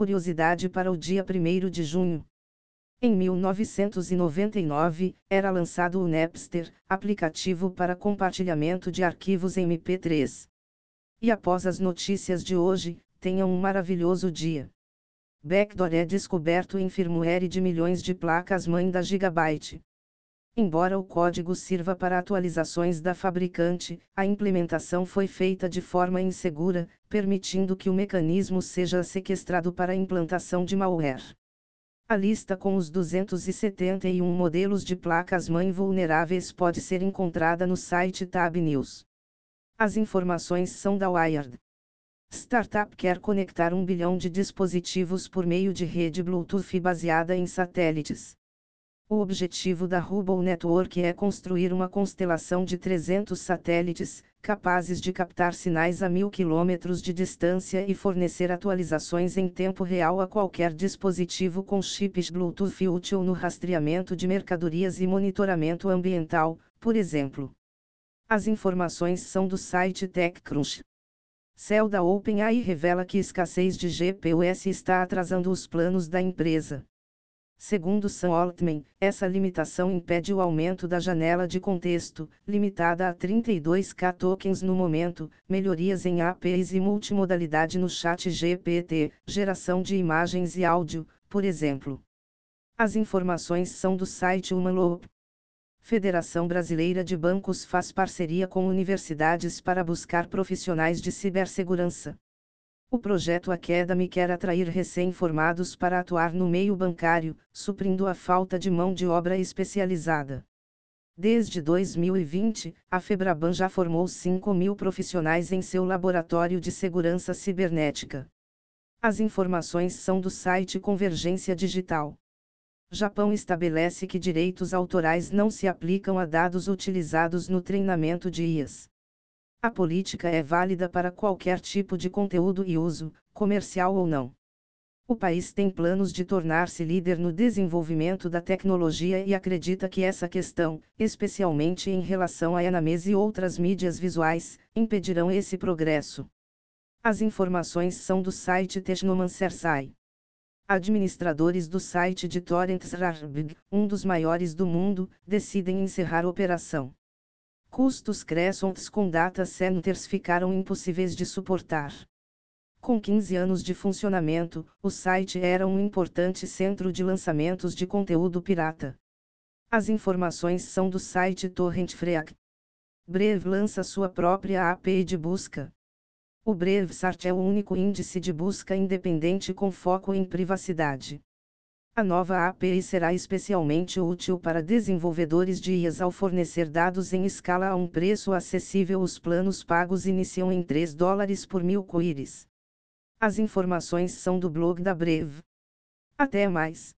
curiosidade para o dia 1 de junho. Em 1999, era lançado o Napster, aplicativo para compartilhamento de arquivos em MP3. E após as notícias de hoje, tenham um maravilhoso dia. Backdoor é descoberto em firmware de milhões de placas-mãe da Gigabyte. Embora o código sirva para atualizações da fabricante, a implementação foi feita de forma insegura, permitindo que o mecanismo seja sequestrado para implantação de malware. A lista com os 271 modelos de placas-mãe vulneráveis pode ser encontrada no site Tab News. As informações são da Wired. Startup quer conectar um bilhão de dispositivos por meio de rede Bluetooth baseada em satélites. O objetivo da Hubble Network é construir uma constelação de 300 satélites, capazes de captar sinais a mil quilômetros de distância e fornecer atualizações em tempo real a qualquer dispositivo com chips Bluetooth útil no rastreamento de mercadorias e monitoramento ambiental, por exemplo. As informações são do site TechCrunch. Cell da OpenAI revela que escassez de GPUs está atrasando os planos da empresa. Segundo Sam Altman, essa limitação impede o aumento da janela de contexto, limitada a 32K tokens no momento, melhorias em APIs e multimodalidade no chat GPT, geração de imagens e áudio, por exemplo. As informações são do site Humanloop. Federação Brasileira de Bancos faz parceria com universidades para buscar profissionais de cibersegurança. O projeto Academy quer atrair recém-formados para atuar no meio bancário, suprindo a falta de mão de obra especializada. Desde 2020, a Febraban já formou 5 mil profissionais em seu laboratório de segurança cibernética. As informações são do site Convergência Digital. Japão estabelece que direitos autorais não se aplicam a dados utilizados no treinamento de IAs. A política é válida para qualquer tipo de conteúdo e uso, comercial ou não. O país tem planos de tornar-se líder no desenvolvimento da tecnologia e acredita que essa questão, especialmente em relação a Enames e outras mídias visuais, impedirão esse progresso. As informações são do site Technomancer Administradores do site de Torrents Rarbig, um dos maiores do mundo, decidem encerrar a operação. Custos crescentes com data centers ficaram impossíveis de suportar. Com 15 anos de funcionamento, o site era um importante centro de lançamentos de conteúdo pirata. As informações são do site Torrent Freak. Breve lança sua própria API de busca. O BrevSart é o único índice de busca independente com foco em privacidade. A nova API será especialmente útil para desenvolvedores de IAs ao fornecer dados em escala a um preço acessível. Os planos pagos iniciam em 3 dólares por mil queries. As informações são do blog da Brev. Até mais.